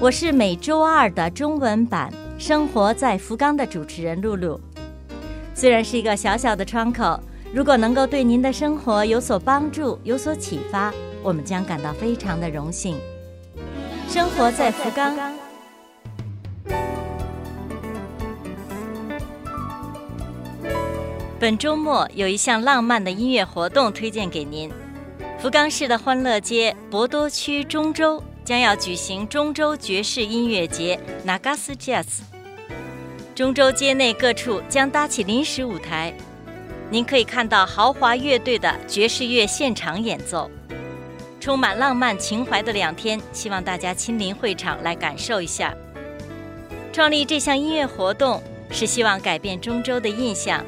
我是每周二的中文版《生活在福冈》的主持人露露。虽然是一个小小的窗口，如果能够对您的生活有所帮助、有所启发，我们将感到非常的荣幸。生活在福冈。本周末有一项浪漫的音乐活动推荐给您：福冈市的欢乐街博多区中州。将要举行中州爵士音乐节 Nagas Jazz。中州街内各处将搭起临时舞台，您可以看到豪华乐队的爵士乐现场演奏。充满浪漫情怀的两天，希望大家亲临会场来感受一下。创立这项音乐活动是希望改变中州的印象。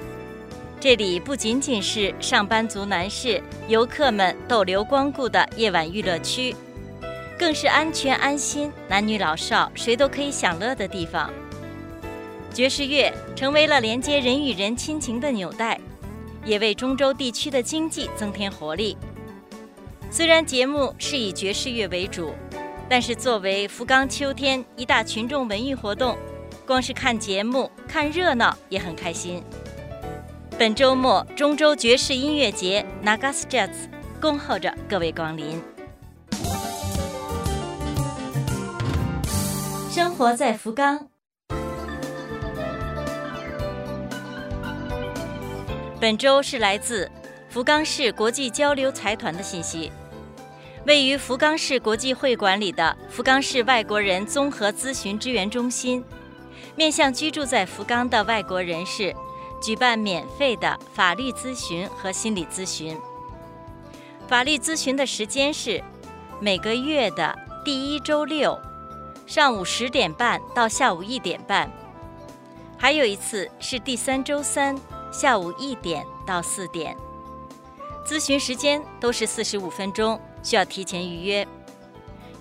这里不仅仅是上班族男士、游客们逗留光顾的夜晚娱乐区。更是安全安心，男女老少谁都可以享乐的地方。爵士乐成为了连接人与人亲情的纽带，也为中州地区的经济增添活力。虽然节目是以爵士乐为主，但是作为福冈秋天一大群众文娱活动，光是看节目看热闹也很开心。本周末中州爵士音乐节 Nagas Jazz 恭候着各位光临。生活在福冈。本周是来自福冈市国际交流财团的信息。位于福冈市国际会馆里的福冈市外国人综合咨询支援中心，面向居住在福冈的外国人士，举办免费的法律咨询和心理咨询。法律咨询的时间是每个月的第一周六。上午十点半到下午一点半，还有一次是第三周三下午一点到四点。咨询时间都是四十五分钟，需要提前预约。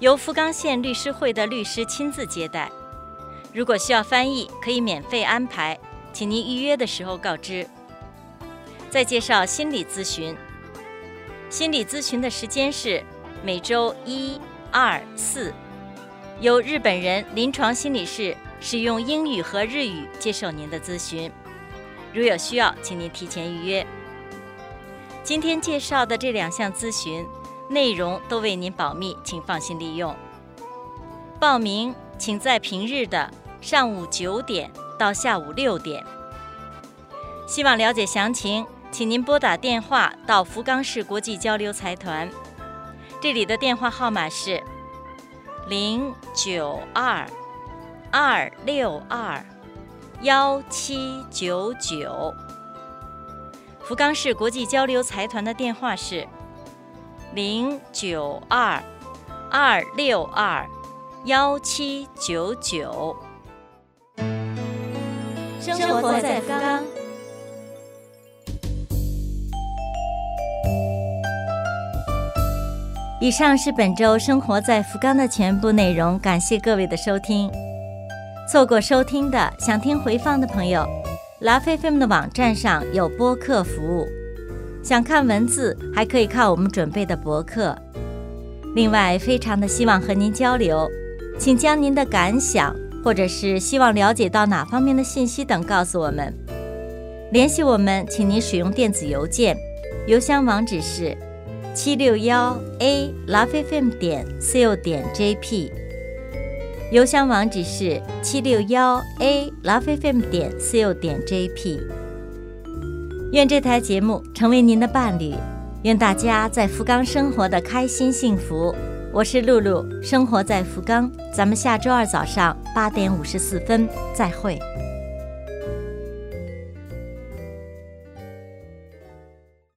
由福冈县律师会的律师亲自接待。如果需要翻译，可以免费安排，请您预约的时候告知。再介绍心理咨询。心理咨询的时间是每周一、二、四。由日本人临床心理师使用英语和日语接受您的咨询，如有需要，请您提前预约。今天介绍的这两项咨询内容都为您保密，请放心利用。报名请在平日的上午九点到下午六点。希望了解详情，请您拨打电话到福冈市国际交流财团，这里的电话号码是。零九二二六二幺七九九，福冈市国际交流财团的电话是零九二二六二幺七九九。生活在福冈。以上是本周生活在福冈的全部内容，感谢各位的收听。错过收听的，想听回放的朋友，拉菲菲们的网站上有播客服务。想看文字，还可以看我们准备的博客。另外，非常的希望和您交流，请将您的感想或者是希望了解到哪方面的信息等告诉我们。联系我们，请您使用电子邮件，邮箱网址是。七六幺 a lovefm 点 co 点 jp，邮箱网址是七六幺 a lovefm 点 co 点 jp。愿这台节目成为您的伴侣，愿大家在福冈生活的开心幸福。我是露露，生活在福冈，咱们下周二早上八点五十四分再会。